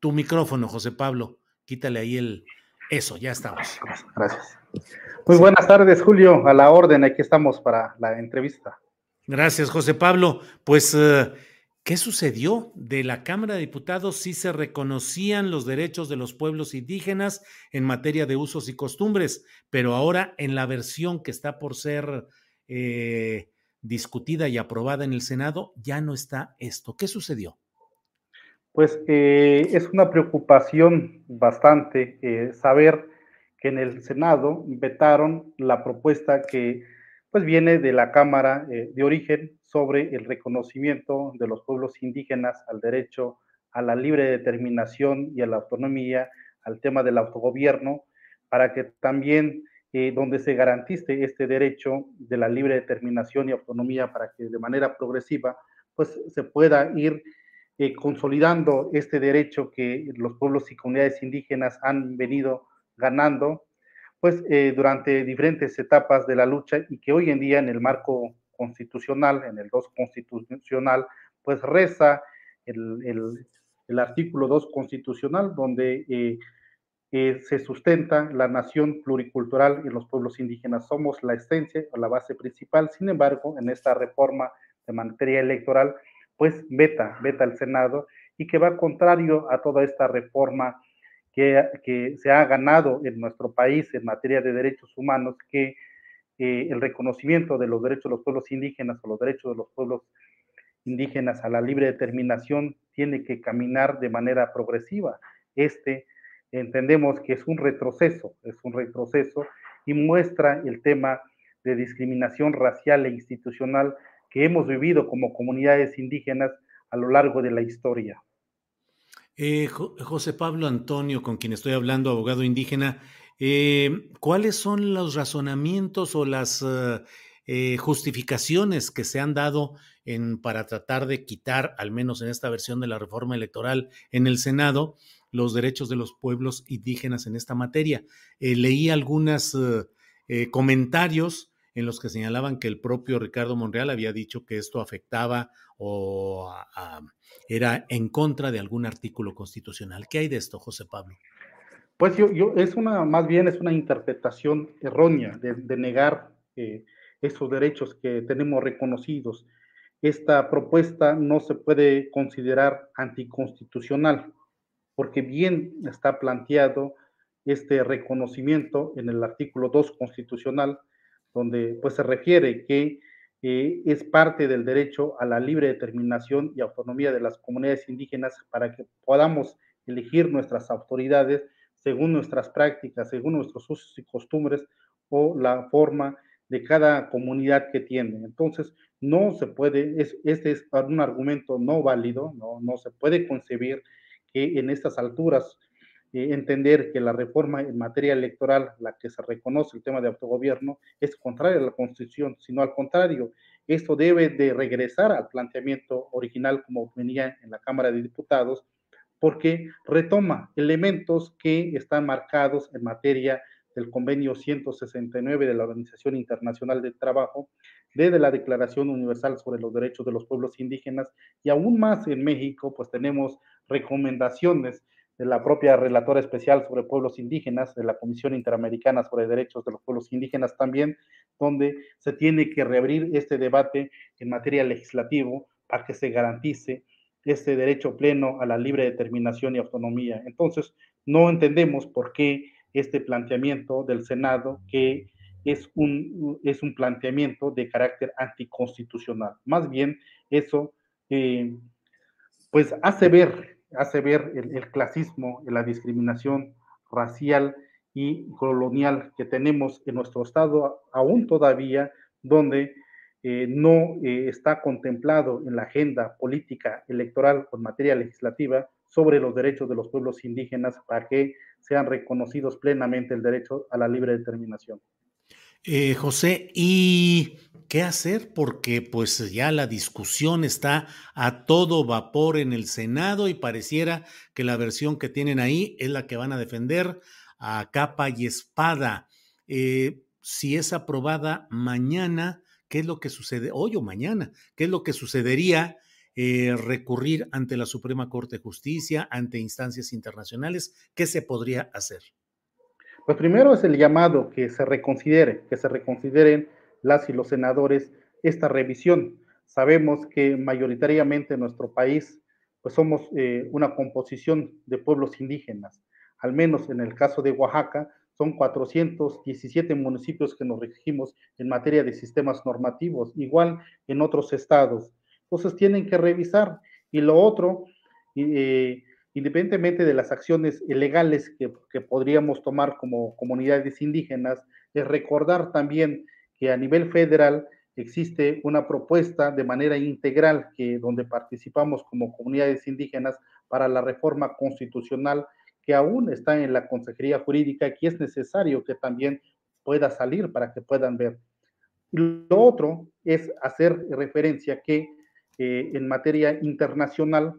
Tu micrófono, José Pablo. Quítale ahí el... Eso, ya estamos. Gracias. Muy buenas tardes, Julio. A la orden, aquí estamos para la entrevista. Gracias, José Pablo. Pues, eh, ¿qué sucedió? De la Cámara de Diputados sí se reconocían los derechos de los pueblos indígenas en materia de usos y costumbres, pero ahora en la versión que está por ser eh, discutida y aprobada en el Senado, ya no está esto. ¿Qué sucedió? Pues eh, es una preocupación bastante eh, saber que en el Senado vetaron la propuesta que pues viene de la Cámara eh, de Origen sobre el reconocimiento de los pueblos indígenas al derecho a la libre determinación y a la autonomía, al tema del autogobierno, para que también eh, donde se garantice este derecho de la libre determinación y autonomía para que de manera progresiva pues se pueda ir eh, consolidando este derecho que los pueblos y comunidades indígenas han venido ganando pues eh, durante diferentes etapas de la lucha y que hoy en día en el marco constitucional, en el 2 constitucional, pues reza el, el, artículo 2 constitucional donde eh, se sustenta la nación pluricultural y los pueblos indígenas. Somos la esencia o la base principal. Sin embargo, en esta reforma de materia electoral, pues veta, veta el Senado y que va contrario a toda esta reforma que, se ha ganado en nuestro país en materia de derechos humanos, que eh, el reconocimiento de los derechos de los pueblos indígenas o los derechos de los pueblos indígenas a la libre determinación tiene que caminar de manera progresiva. Este entendemos que es un retroceso, es un retroceso y muestra el tema de discriminación racial e institucional que hemos vivido como comunidades indígenas a lo largo de la historia. Eh, José Pablo Antonio, con quien estoy hablando, abogado indígena, eh, ¿cuáles son los razonamientos o las eh, justificaciones que se han dado para tratar de quitar, al menos en esta versión de la reforma electoral en el Senado, los derechos de los pueblos indígenas en esta materia? Leí algunos comentarios en los que señalaban que el propio Ricardo Monreal había dicho que esto afectaba o era en contra de algún artículo constitucional. ¿Qué hay de esto, José Pablo? Pues yo, es una, más bien es una interpretación errónea de, de negar eh, esos derechos que tenemos reconocidos. Esta propuesta no se puede considerar anticonstitucional, porque bien está planteado este reconocimiento en el artículo 2 constitucional, donde pues se refiere que eh, es parte del derecho a la libre determinación y autonomía de las comunidades indígenas para que podamos elegir nuestras autoridades según nuestras prácticas, según nuestros usos y costumbres o la forma de cada comunidad que tiene. Entonces, no se puede, es, este es un argumento no válido, no, no se puede concebir que en estas alturas eh, entender que la reforma en materia electoral, la que se reconoce el tema de autogobierno, es contraria a la Constitución, sino al contrario, esto debe de regresar al planteamiento original como venía en la Cámara de Diputados, porque retoma elementos que están marcados en materia del convenio 169 de la Organización Internacional del Trabajo, desde la Declaración Universal sobre los Derechos de los Pueblos Indígenas y aún más en México, pues tenemos recomendaciones de la propia relatora especial sobre pueblos indígenas, de la Comisión Interamericana sobre Derechos de los Pueblos Indígenas también, donde se tiene que reabrir este debate en materia legislativa para que se garantice este derecho pleno a la libre determinación y autonomía. Entonces, no entendemos por qué este planteamiento del Senado, que es un, es un planteamiento de carácter anticonstitucional. Más bien, eso eh, pues hace ver, hace ver el, clasismo, la discriminación racial y colonial que tenemos en nuestro Estado aún todavía, donde eh, no eh, está contemplado en la agenda política electoral o en materia legislativa sobre los derechos de los pueblos indígenas para que sean reconocidos plenamente el derecho a la libre determinación. Eh, José, ¿y qué hacer? Porque pues ya la discusión está a todo vapor en el Senado y pareciera que la versión que tienen ahí es la que van a defender a capa y espada. si es aprobada mañana, qué es lo que sucede hoy o mañana, qué es lo que sucedería eh, recurrir ante la Suprema Corte de Justicia, ante instancias internacionales, ¿qué se podría hacer? Pues primero es el llamado que se reconsidere, que se reconsideren las y los senadores esta revisión. Sabemos que mayoritariamente en nuestro país pues somos eh, una composición de pueblos indígenas. Al menos en el caso de Oaxaca, son 417 municipios que nos regimos en materia de sistemas normativos, igual en otros estados. Entonces tienen que revisar. Y lo otro, eh, independientemente de las acciones ilegales que, podríamos tomar como comunidades indígenas, es recordar también que a nivel federal existe una propuesta de manera integral que donde participamos como comunidades indígenas para la reforma constitucional que aún está en la Consejería Jurídica, que es necesario que también pueda salir para que puedan ver. Lo otro es hacer referencia que eh, en materia internacional,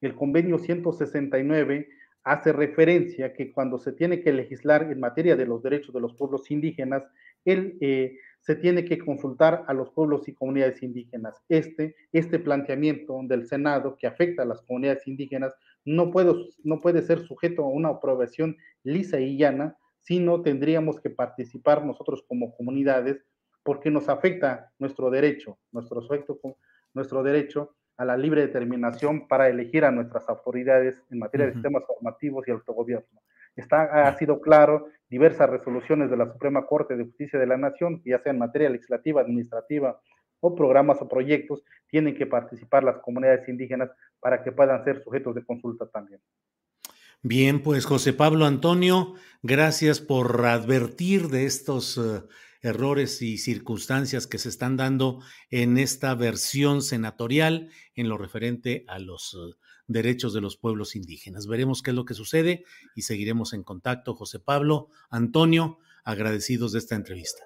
el convenio 169 hace referencia que cuando se tiene que legislar en materia de los derechos de los pueblos indígenas, él eh, se tiene que consultar a los pueblos y comunidades indígenas. Este, este planteamiento del Senado que afecta a las comunidades indígenas no puede, no puede ser sujeto a una aprobación lisa y llana, sino tendríamos que participar nosotros como comunidades porque nos afecta nuestro derecho, nuestro, nuestro derecho a la libre determinación para elegir a nuestras autoridades en materia de sistemas formativos y autogobierno. Está, ha sido claro diversas resoluciones de la Suprema Corte de Justicia de la Nación, ya sea en materia legislativa, administrativa o programas o proyectos, tienen que participar las comunidades indígenas para que puedan ser sujetos de consulta también. Bien, pues José Pablo Antonio, gracias por advertir de estos uh, errores y circunstancias que se están dando en esta versión senatorial en lo referente a los uh, derechos de los pueblos indígenas. Veremos qué es lo que sucede y seguiremos en contacto. José Pablo Antonio, agradecidos de esta entrevista.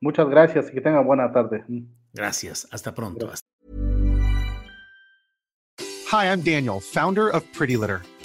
Muchas gracias y que tengan buena tarde. Gracias, hasta pronto. Hi, I'm Daniel, founder of Pretty Litter.